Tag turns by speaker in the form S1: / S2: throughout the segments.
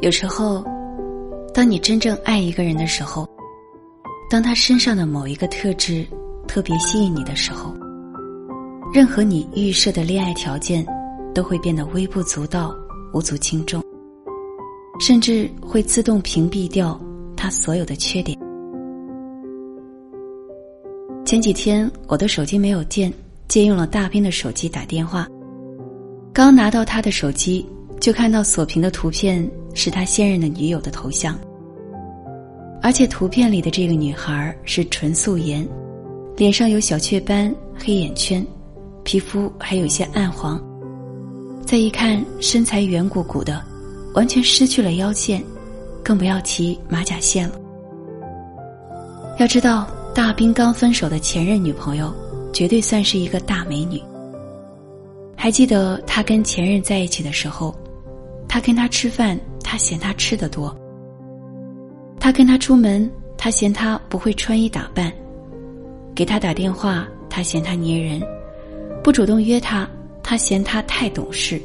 S1: 有时候，当你真正爱一个人的时候，当他身上的某一个特质特别吸引你的时候，任何你预设的恋爱条件都会变得微不足道、无足轻重，甚至会自动屏蔽掉他所有的缺点。前几天我的手机没有电，借用了大兵的手机打电话。刚拿到他的手机，就看到锁屏的图片是他现任的女友的头像，而且图片里的这个女孩是纯素颜，脸上有小雀斑、黑眼圈，皮肤还有些暗黄。再一看，身材圆鼓鼓的，完全失去了腰线，更不要提马甲线了。要知道。大兵刚分手的前任女朋友，绝对算是一个大美女。还记得他跟前任在一起的时候，他跟他吃饭，他嫌他吃的多；他跟他出门，他嫌他不会穿衣打扮；给他打电话，他嫌他粘人；不主动约他，他嫌他太懂事。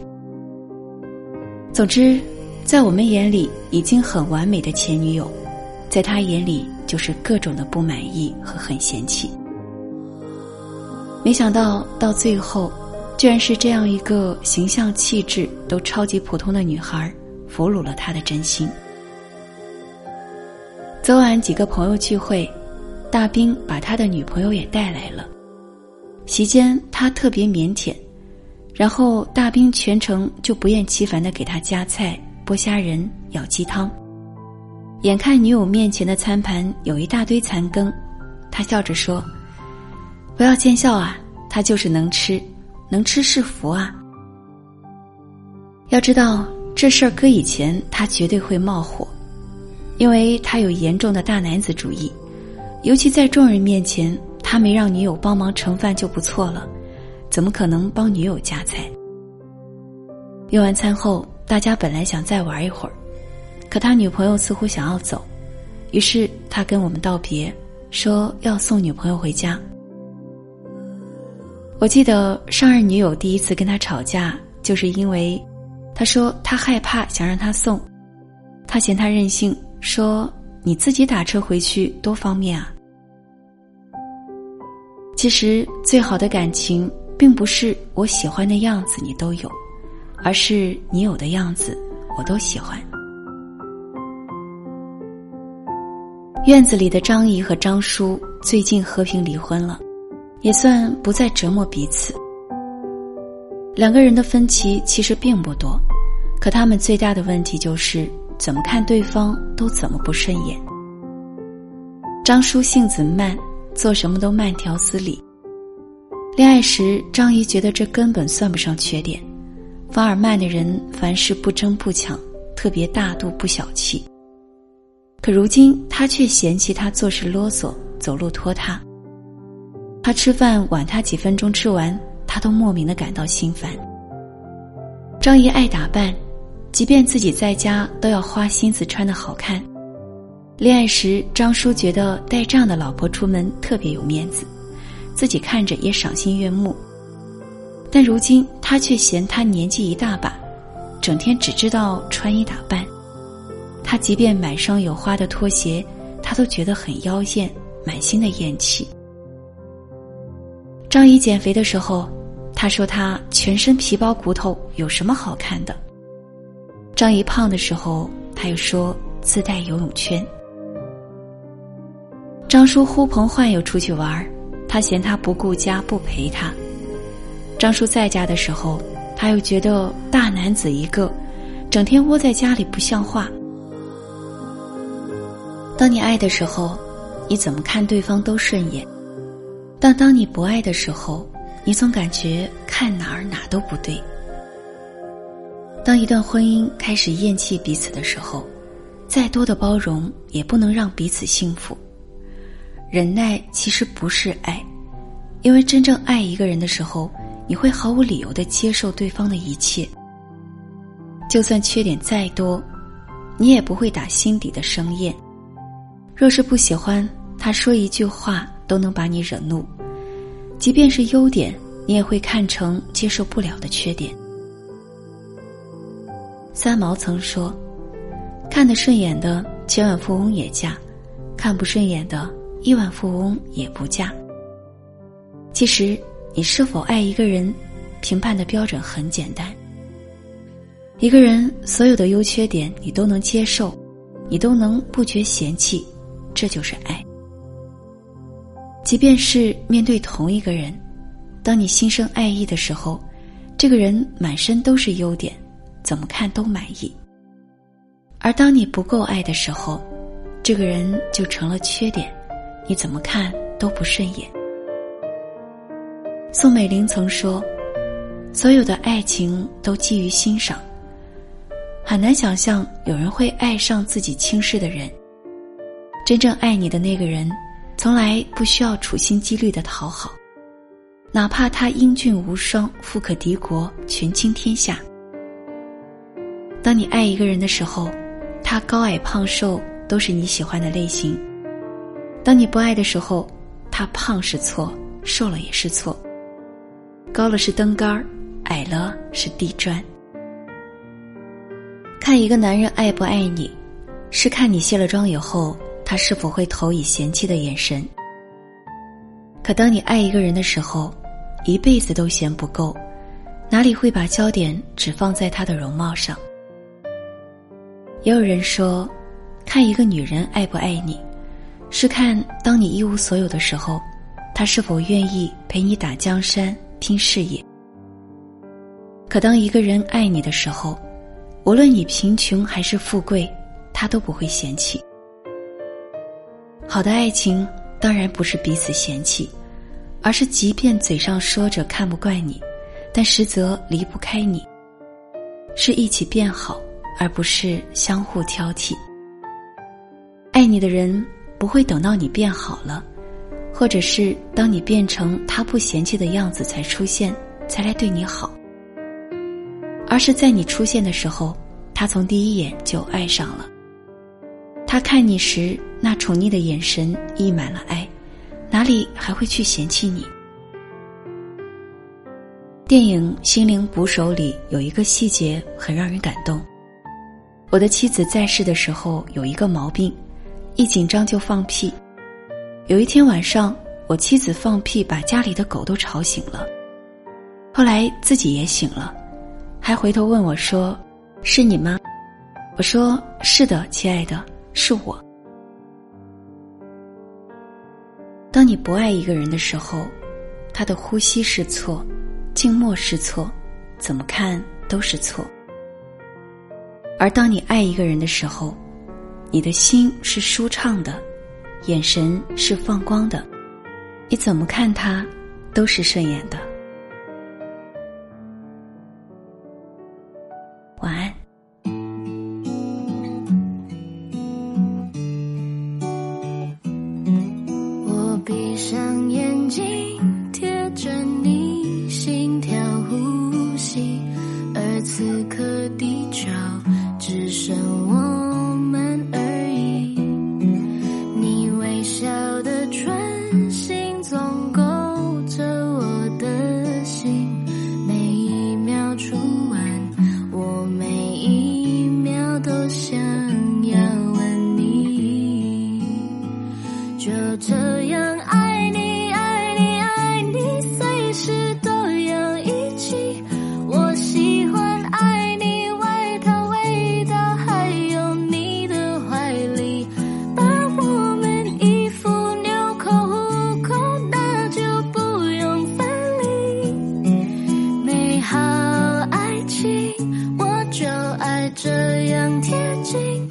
S1: 总之，在我们眼里已经很完美的前女友，在他眼里。就是各种的不满意和很嫌弃，没想到到最后，居然是这样一个形象气质都超级普通的女孩，俘虏了他的真心。昨晚几个朋友聚会，大兵把他的女朋友也带来了。席间他特别腼腆，然后大兵全程就不厌其烦的给他夹菜、剥虾仁、舀鸡汤。眼看女友面前的餐盘有一大堆残羹，他笑着说：“不要见笑啊，他就是能吃，能吃是福啊。”要知道这事儿搁以前他绝对会冒火，因为他有严重的大男子主义，尤其在众人面前，他没让女友帮忙盛饭就不错了，怎么可能帮女友夹菜？用完餐后，大家本来想再玩一会儿。可他女朋友似乎想要走，于是他跟我们道别，说要送女朋友回家。我记得上任女友第一次跟他吵架，就是因为他说他害怕，想让他送，他嫌他任性，说你自己打车回去多方便啊。其实最好的感情，并不是我喜欢的样子你都有，而是你有的样子我都喜欢。院子里的张姨和张叔最近和平离婚了，也算不再折磨彼此。两个人的分歧其实并不多，可他们最大的问题就是怎么看对方都怎么不顺眼。张叔性子慢，做什么都慢条斯理。恋爱时，张姨觉得这根本算不上缺点，反而慢的人凡事不争不抢，特别大度不小气。可如今，他却嫌弃他做事啰嗦，走路拖沓。他吃饭晚他几分钟吃完，他都莫名的感到心烦。张姨爱打扮，即便自己在家都要花心思穿的好看。恋爱时，张叔觉得带这样的老婆出门特别有面子，自己看着也赏心悦目。但如今，他却嫌他年纪一大把，整天只知道穿衣打扮。他即便买双有花的拖鞋，他都觉得很妖艳，满心的厌弃。张姨减肥的时候，他说他全身皮包骨头，有什么好看的？张姨胖的时候，他又说自带游泳圈。张叔呼朋唤友出去玩，他嫌他不顾家不陪他。张叔在家的时候，他又觉得大男子一个，整天窝在家里不像话。当你爱的时候，你怎么看对方都顺眼；但当你不爱的时候，你总感觉看哪儿哪都不对。当一段婚姻开始厌弃彼此的时候，再多的包容也不能让彼此幸福。忍耐其实不是爱，因为真正爱一个人的时候，你会毫无理由的接受对方的一切，就算缺点再多，你也不会打心底的生厌。若是不喜欢，他说一句话都能把你惹怒；即便是优点，你也会看成接受不了的缺点。三毛曾说：“看得顺眼的千万富翁也嫁，看不顺眼的亿万富翁也不嫁。其实，你是否爱一个人，评判的标准很简单。一个人所有的优缺点你都能接受，你都能不觉嫌弃，这就是爱。即便是面对同一个人，当你心生爱意的时候，这个人满身都是优点，怎么看都满意；而当你不够爱的时候，这个人就成了缺点，你怎么看都不顺眼。宋美龄曾说：“所有的爱情都基于欣赏，很难想象有人会爱上自己轻视的人。真正爱你的那个人。”从来不需要处心积虑的讨好，哪怕他英俊无双、富可敌国、权倾天下。当你爱一个人的时候，他高矮胖瘦都是你喜欢的类型；当你不爱的时候，他胖是错，瘦了也是错。高了是灯杆儿，矮了是地砖。看一个男人爱不爱你，是看你卸了妆以后。他是否会投以嫌弃的眼神？可当你爱一个人的时候，一辈子都嫌不够，哪里会把焦点只放在他的容貌上？也有人说，看一个女人爱不爱你，是看当你一无所有的时候，她是否愿意陪你打江山、拼事业。可当一个人爱你的时候，无论你贫穷还是富贵，他都不会嫌弃。好的爱情当然不是彼此嫌弃，而是即便嘴上说着看不惯你，但实则离不开你。是一起变好，而不是相互挑剔。爱你的人不会等到你变好了，或者是当你变成他不嫌弃的样子才出现，才来对你好，而是在你出现的时候，他从第一眼就爱上了。他看你时。那宠溺的眼神溢满了爱，哪里还会去嫌弃你？电影《心灵捕手》里有一个细节很让人感动。我的妻子在世的时候有一个毛病，一紧张就放屁。有一天晚上，我妻子放屁把家里的狗都吵醒了，后来自己也醒了，还回头问我说：“是你吗？”我说：“是的，亲爱的，是我。”当你不爱一个人的时候，他的呼吸是错，静默是错，怎么看都是错。而当你爱一个人的时候，你的心是舒畅的，眼神是放光的，你怎么看他都是顺眼的。好爱
S2: 情我就爱这样贴近。